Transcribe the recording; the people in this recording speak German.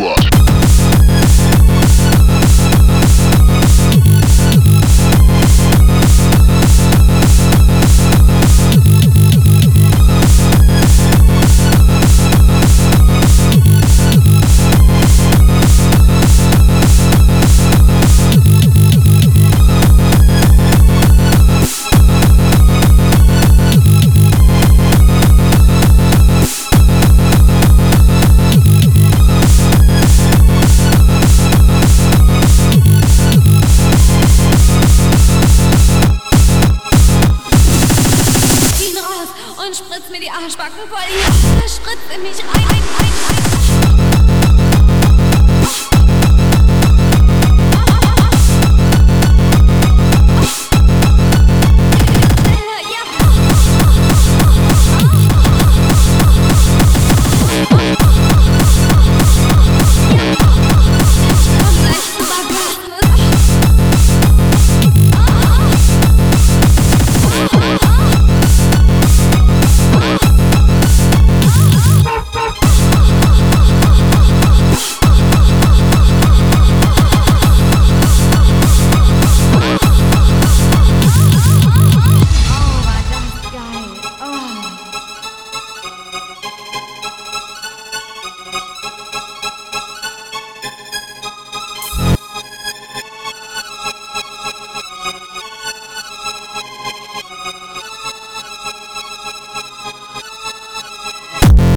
Squad. Spritz mir die Arschbacken voll. Ja, spritz in mich rein.